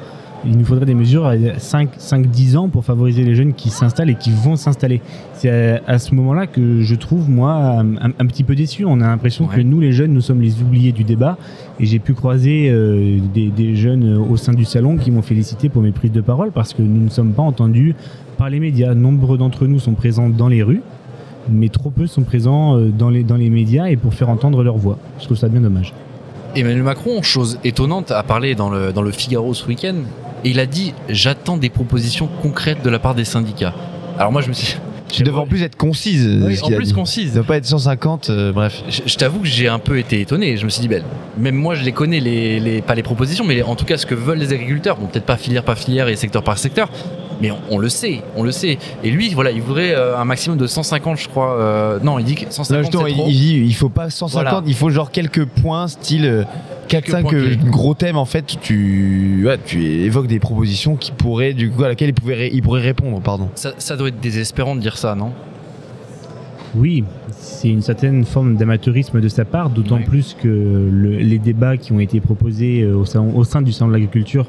Il nous faudrait des mesures à 5-10 ans pour favoriser les jeunes qui s'installent et qui vont s'installer. C'est à, à ce moment-là que je trouve, moi, un, un petit peu déçu. On a l'impression
Ouais.
que nous, les jeunes, nous sommes les oubliés du débat. Et j'ai pu croiser euh, des, des jeunes au sein du salon qui m'ont félicité pour mes prises de parole parce que nous ne sommes pas entendus par les médias. Nombre d'entre nous sont présents dans les rues, mais trop peu sont présents euh, dans les, dans les médias et pour faire entendre leur voix. Je trouve ça bien dommage.
Emmanuel Macron, chose étonnante, a parlé dans le, dans le Figaro ce week-end et il a dit J'attends des propositions concrètes de la part des syndicats. Alors moi, je me suis,
Tu devrais en plus être concise.
Oui, en plus concise.
Doit pas être 150, euh, bref.
Je, je t'avoue que j'ai un peu été étonné. Je me suis dit, ben, même moi, je les connais, les, les- pas les propositions, mais en tout cas ce que veulent les agriculteurs. Bon, peut-être pas filière par filière et secteur par secteur, mais on, on le sait, on le sait. Et lui, voilà, il voudrait euh, un maximum de 150, je crois. euh, non, il dit que
Là,
150
justement,
c'est
il,
trop.
il dit il faut pas 150,
Voilà.
il faut genre quelques points, style euh, 4-5
points clés.
gros thèmes en fait. Tu, ouais, tu évoques des propositions qui pourraient, du coup, à laquelle il, pouvait il pourrait répondre, pardon.
Ça, ça doit être désespérant de dire ça, non?
Oui, c'est une certaine forme d'amateurisme de sa part, d'autant
Ouais.
plus que le- les débats qui ont été proposés euh, au, salon- au sein du Salon de l'agriculture,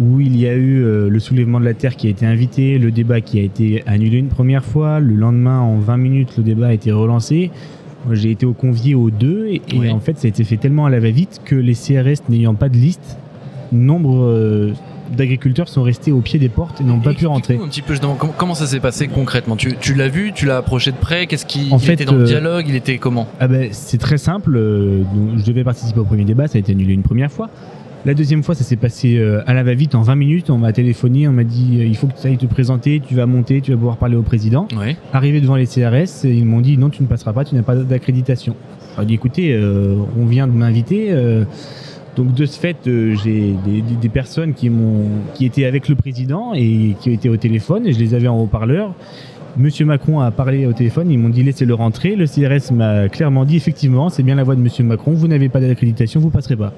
où il y a eu euh, le soulèvement de la terre qui a été invité, le débat qui a été annulé une première fois, le lendemain, en 20 minutes, le débat a été relancé. J'ai été au convié aux deux, et, en fait, ça a été fait tellement à la va-vite que les CRS n'ayant pas de liste, nombre euh, d'agriculteurs sont restés au pied des portes et n'ont pas pu rentrer.
Un petit peu, je demande, comment, comment ça s'est passé concrètement? Tu, tu l'as vu, tu l'as approché de près? Qu'est-ce qui
En
il
fait,
était dans le
euh,
dialogue? Il était comment?
Ah ben, c'est très simple. je devais participer au premier débat, ça a été annulé une première fois. La deuxième fois, ça s'est passé euh, à la va-vite en 20 minutes. On m'a téléphoné, on m'a dit euh, il faut que tu ailles te présenter, tu vas monter, tu vas pouvoir parler au président. Arrivé devant les CRS, ils m'ont dit non, tu ne passeras pas, tu n'as pas d'accréditation. J'ai dit écoutez, euh, on vient de m'inviter. euh, donc de ce fait, euh, j'ai des, des- des personnes qui, m'ont, qui étaient avec le président et qui étaient au téléphone et je les avais en haut-parleur. Monsieur Macron a parlé au téléphone, ils m'ont dit laissez-le rentrer. Le CRS m'a clairement dit effectivement, c'est bien la voix de Monsieur Macron, vous n'avez pas d'accréditation, vous passerez pas.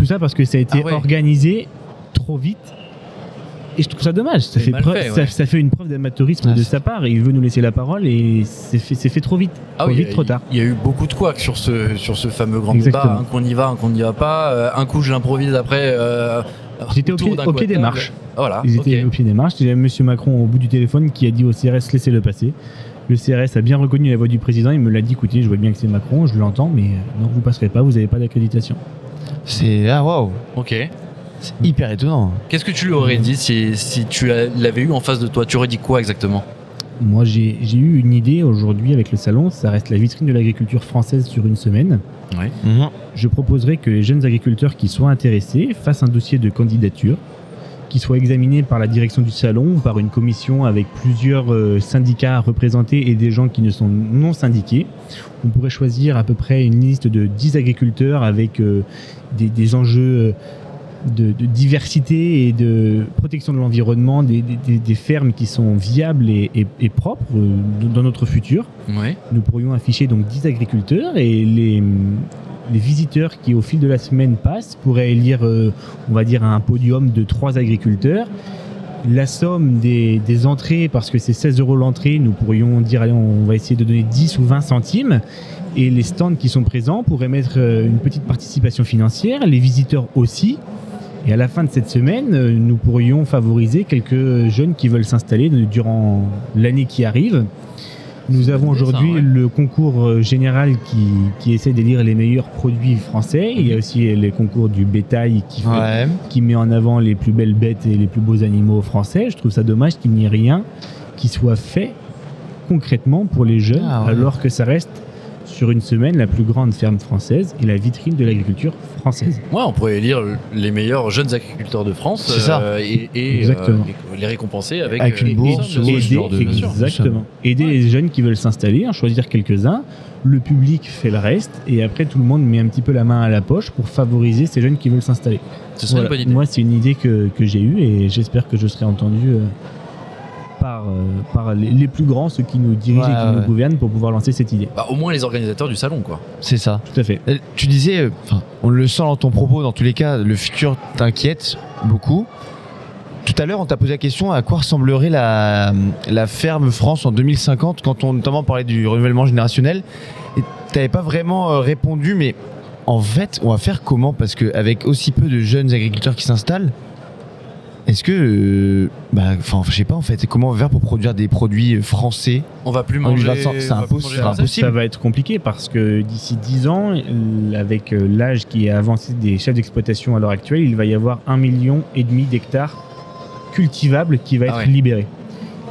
Tout ça parce que ça a été
Ah ouais.
organisé trop vite. Et je trouve ça dommage. Ça fait, preuve-
fait,
ça,
ouais.
ça fait une preuve d'amateurisme
Ah,
de sa part. Et il veut nous laisser la parole et c'est fait, c'est fait trop vite.
Ah
trop
oui,
vite,
il-
trop tard.
Il y a eu beaucoup de couacs sur ce, sur ce fameux grand
Exactement.
débat. Qu'on y va, qu'on n'y va pas. euh, un coup, je l'improvise après. euh,
J'étais au pied,
d'un
au pied des marches.
Voilà.
Ils étaient au pied des marches. J'ai Monsieur Macron au bout du téléphone qui a dit au CRS laissez-le passer. Le CRS a bien reconnu la voix du président. Il me l'a dit écoutez, je vois bien que c'est Macron, je l'entends, mais non, vous passerez pas, vous n'avez pas d'accréditation.
C'est, ah waouh,
Ok.
c'est hyper étonnant.
Qu'est-ce que tu lui aurais dit si, si tu l'avais eu en face de toi? Tu aurais dit quoi exactement?
Moi, j'ai j'ai eu une idée aujourd'hui avec le salon. Ça reste la vitrine de l'agriculture française sur une semaine.
Mhm.
Je proposerais que les jeunes agriculteurs qui soient intéressés fassent un dossier de candidature qui soit examiné par la direction du salon ou par une commission avec plusieurs euh, syndicats représentés et des gens qui ne sont non syndiqués. On pourrait choisir à peu près une liste de 10 agriculteurs avec euh, des, enjeux euh, de, de diversité et de protection de l'environnement, des, des- des- des fermes qui sont viables et, et- et propres euh, dans notre futur nous pourrions afficher donc 10 agriculteurs et les, les visiteurs qui au fil de la semaine passent pourraient élire, euh, on va dire, un podium de 3 agriculteurs. La somme des, des entrées, parce que c'est 16 euros l'entrée, nous pourrions dire, allez, on va essayer de donner 10 ou 20 centimes. Et les stands qui sont présents pourraient mettre euh, une petite participation financière, les visiteurs aussi. Et à la fin de cette semaine, euh, nous pourrions favoriser quelques jeunes qui veulent s'installer durant l'année qui arrive. Nous avons aujourd'hui
ouais.
le concours euh, général qui, qui essaie d'élire les meilleurs produits français. Il y a aussi les concours du bétail qui, fait-
Ouais.
qui met en avant les plus belles bêtes et les plus beaux animaux français. Je trouve ça dommage qu'il n'y ait rien qui soit fait concrètement pour les jeunes,
Ah ouais.
alors que ça reste sur une semaine la plus grande ferme française et la vitrine de l'agriculture française.
Ouais, on pourrait élire les meilleurs jeunes agriculteurs de France
ça.
euh, et, et,
Exactement.
euh, et les récompenser avec,
Avec une
euh,
bourse ou ce
sûr.
genre de-.
Exactement. Aider
Ouais.
les jeunes qui veulent s'installer, en choisir quelques-uns. Le public fait le reste et après tout le monde met un petit peu la main à la poche pour favoriser ces jeunes qui veulent s'installer.
Ce serait
Voilà.
une bonne idée.
Moi, c'est une idée que, que j'ai eue et j'espère que je serai entendu euh, par, euh, par les, les plus grands, ceux qui nous dirigent
Ouais,
et qui
ouais.
nous gouvernent pour pouvoir lancer cette idée.
Bah, au moins les organisateurs du salon, quoi.
C'est ça.
Tout à fait.
Euh, Tu disais, euh, enfin, on le sent dans ton propos, dans tous les cas, le futur t'inquiète beaucoup. Tout à l'heure, on t'a posé la question à quoi ressemblerait la, la ferme France en 2050 quand on notamment parlait du renouvellement générationnel. Et t'avais pas vraiment euh, répondu, mais en fait, on va faire comment? Parce qu'avec aussi peu de jeunes agriculteurs qui s'installent, est-ce que, euh, bah, enfin, je sais pas en fait, comment on va faire pour produire des produits français
On va plus manger.
2025, c'est impossible.
Ça va être compliqué parce que d'ici 10 ans, avec euh, l'âge qui est avancé des chefs d'exploitation à l'heure actuelle, il va y avoir un million et demi d'hectares cultivables qui va
Ah
être
ouais.
libéré.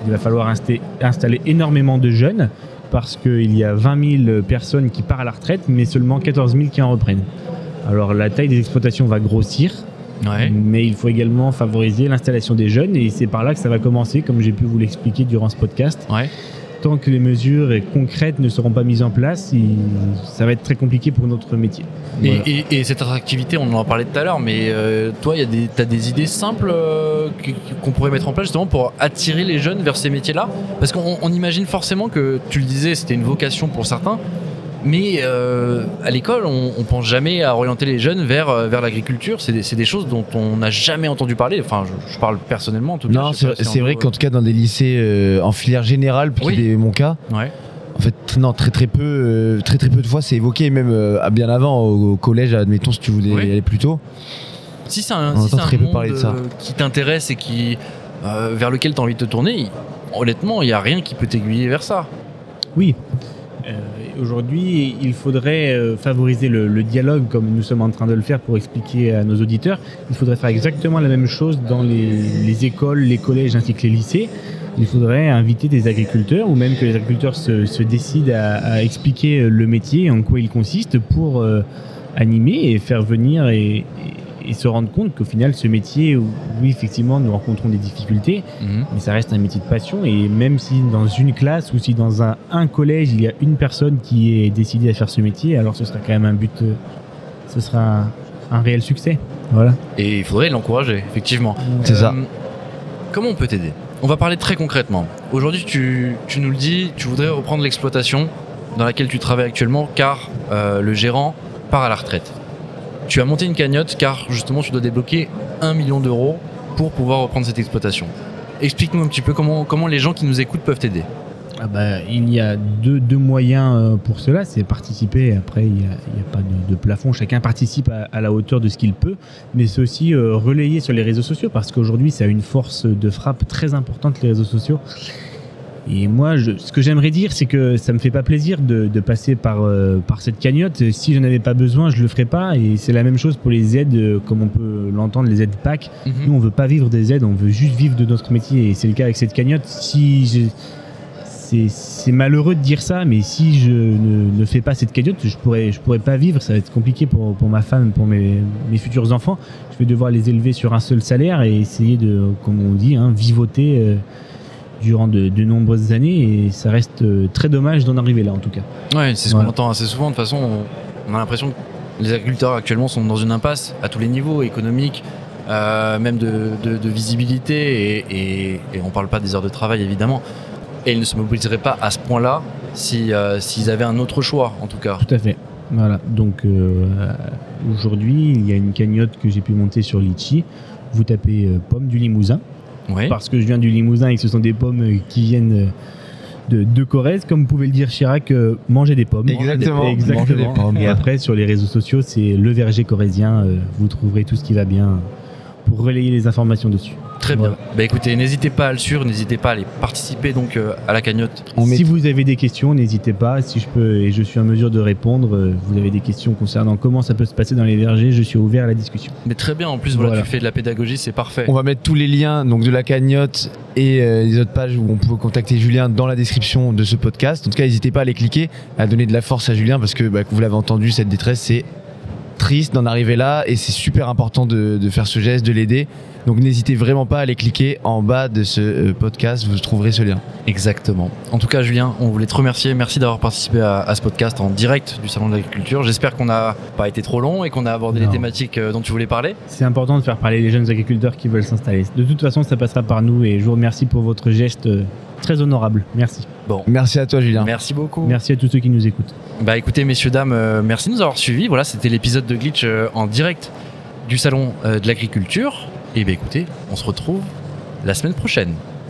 Il va falloir insta- installer énormément de jeunes parce qu'il y a 20 000 personnes qui partent à la retraite, mais seulement 14 000 qui en reprennent. Alors la taille des exploitations va grossir
Ouais.
mais il faut également favoriser l'installation des jeunes et c'est par là que ça va commencer, comme j'ai pu vous l'expliquer durant ce podcast.
Ouais.
Tant que les mesures concrètes ne seront pas mises en place, ça va être très compliqué pour notre métier.
Et,
Voilà.
et- et cette attractivité, on en parlait tout à l'heure, mais euh, toi, il y a des, idées simples euh, qu'on pourrait mettre en place justement pour attirer les jeunes vers ces métiers-là? Parce qu'on on imagine forcément que, tu le disais, c'était une vocation pour certains, mais euh, à l'école, on, on pense jamais à orienter les jeunes vers, euh, vers l'agriculture. C'est des, des choses dont on n'a jamais entendu parler. Enfin, je, je parle personnellement en tout cas.
Non, c'est
si
vrai qu'en tout cas dans des lycées euh, en filière générale,
Oui.
qui est mon cas,
Ouais.
en fait non très très peu, euh, très très peu de fois c'est évoqué, même bien avant au, au collège, admettons si tu voulais
Oui.
y aller plus tôt.
Si c'est un, si un monde
de ça.
qui t'intéresse et qui vers lequel tu as envie de te tourner, honnêtement, il n'y a rien qui peut t'aiguiller vers ça.
Oui. Aujourd'hui, il faudrait euh, favoriser le, dialogue comme nous sommes en train de le faire pour expliquer à nos auditeurs. Il faudrait faire exactement la même chose dans les, les écoles, les collèges ainsi que les lycées. Il faudrait inviter des agriculteurs ou même que les agriculteurs se, décident à, expliquer le métier, en quoi il consiste pour euh, animer et faire venir et- et se rendre compte qu'au final, ce métier, oui, effectivement, nous rencontrons des difficultés,
Mhm.
mais ça reste un métier de passion et même si dans une classe ou si dans un, un collège il y a une personne qui est décidée à faire ce métier, alors ce sera quand même un but, euh, ce sera un, un réel succès. Voilà.
Et il faudrait l'encourager, effectivement.
C'est ça.
Euh, Comment on peut t'aider? On va parler très concrètement. Aujourd'hui, tu, tu nous le dis, tu voudrais reprendre l'exploitation dans laquelle tu travailles actuellement car euh, le gérant part à la retraite. Tu as monté une cagnotte car justement tu dois débloquer 1 million d'euros pour pouvoir reprendre cette exploitation. Explique-nous un petit peu comment, comment les gens qui nous écoutent peuvent t'aider.
Ah bah, il y a deux, deux moyens euh, pour cela, c'est participer. Après, il n'y a, pas de, plafond, chacun participe à, à la hauteur de ce qu'il peut, mais c'est aussi euh, relayer sur les réseaux sociaux parce qu'aujourd'hui, ça a une force de frappe très importante, les réseaux sociaux. Et moi, je, ce que j'aimerais dire, c'est que ça me fait pas plaisir de, de passer par, euh, par cette cagnotte. Si je n'en avais pas besoin, je le ferais pas. Et c'est la même chose pour les aides, euh, comme on peut l'entendre, les aides PAC. Nous, on veut pas vivre des aides, on veut juste vivre de notre métier. Et c'est le cas avec cette cagnotte. Si c'est, c'est malheureux de dire ça, mais si je ne, ne fais pas cette cagnotte, je pourrais, je pourrais pas vivre. Ça va être compliqué pour, pour ma femme, pour mes, mes futurs enfants. Je vais devoir les élever sur un seul salaire et essayer de, comme on dit, hein, vivoter euh, durant de, de nombreuses années. Et ça reste euh, très dommage d'en arriver là, en tout cas.
Ouais, c'est ce
Voilà.
qu'on entend assez souvent. De toute façon, on, on a l'impression que les agriculteurs actuellement sont dans une impasse à tous les niveaux, économiques, euh, même de, de- de visibilité, et, et, et on parle pas des heures de travail évidemment. Et ils ne se mobiliseraient pas à ce point-là euh, s'ils avaient un autre choix, en tout cas.
Tout à fait. Voilà. Donc euh, aujourd'hui, il y a une cagnotte que j'ai pu monter sur Litchi. Vous tapez euh, pommes du Limousin.
Oui.
parce que je viens du Limousin et que ce sont des pommes qui viennent de, de Corrèze, comme pouvait le dire Chirac, euh, manger des pommes.
Exactement,
Exactement.
manger des pommes.
Et après, sur les réseaux sociaux, c'est le verger corrézien. euh, vous trouverez tout ce qui va bien pour relayer les informations dessus.
Très bien. Bah écoutez, n'hésitez pas à le suivre, n'hésitez pas à aller participer donc euh, à la cagnotte.
On met
si vous avez des questions, n'hésitez pas. Si je peux et je suis en mesure de répondre, euh, vous avez des questions concernant comment ça peut se passer dans les vergers, je suis ouvert à la discussion.
Mais très bien, en plus, voilà,
Voilà.
tu fais de la pédagogie, c'est parfait.
On va mettre tous les liens donc de la cagnotte et euh, les autres pages où on peut contacter Julien dans la description de ce podcast. En tout cas, n'hésitez pas à les cliquer, à donner de la force à Julien parce que bah, vous l'avez entendu, cette détresse, c'est triste d'en arriver là et c'est super important de, de faire ce geste, de l'aider. Donc n'hésitez vraiment pas à aller cliquer en bas de ce euh, podcast, vous trouverez ce lien.
Exactement. En tout cas, Julien, on voulait te remercier. Merci d'avoir participé à, à ce podcast en direct du Salon de l'Agriculture. J'espère qu'on n'a pas été trop long et qu'on a abordé
Non.
les thématiques euh, dont tu voulais parler.
C'est important de faire parler les jeunes agriculteurs qui veulent s'installer. De toute façon, ça passera par nous et je vous remercie pour votre geste euh, très honorable. Merci.
Bon,
Merci à toi Julien.
merci beaucoup.
Merci à tous ceux qui nous écoutent.
Bah écoutez, messieurs, dames, euh, merci de nous avoir suivis. Voilà, c'était l'épisode de Glitch euh, en direct du Salon euh, de l'Agriculture. Et bah écoutez, on se retrouve la semaine prochaine.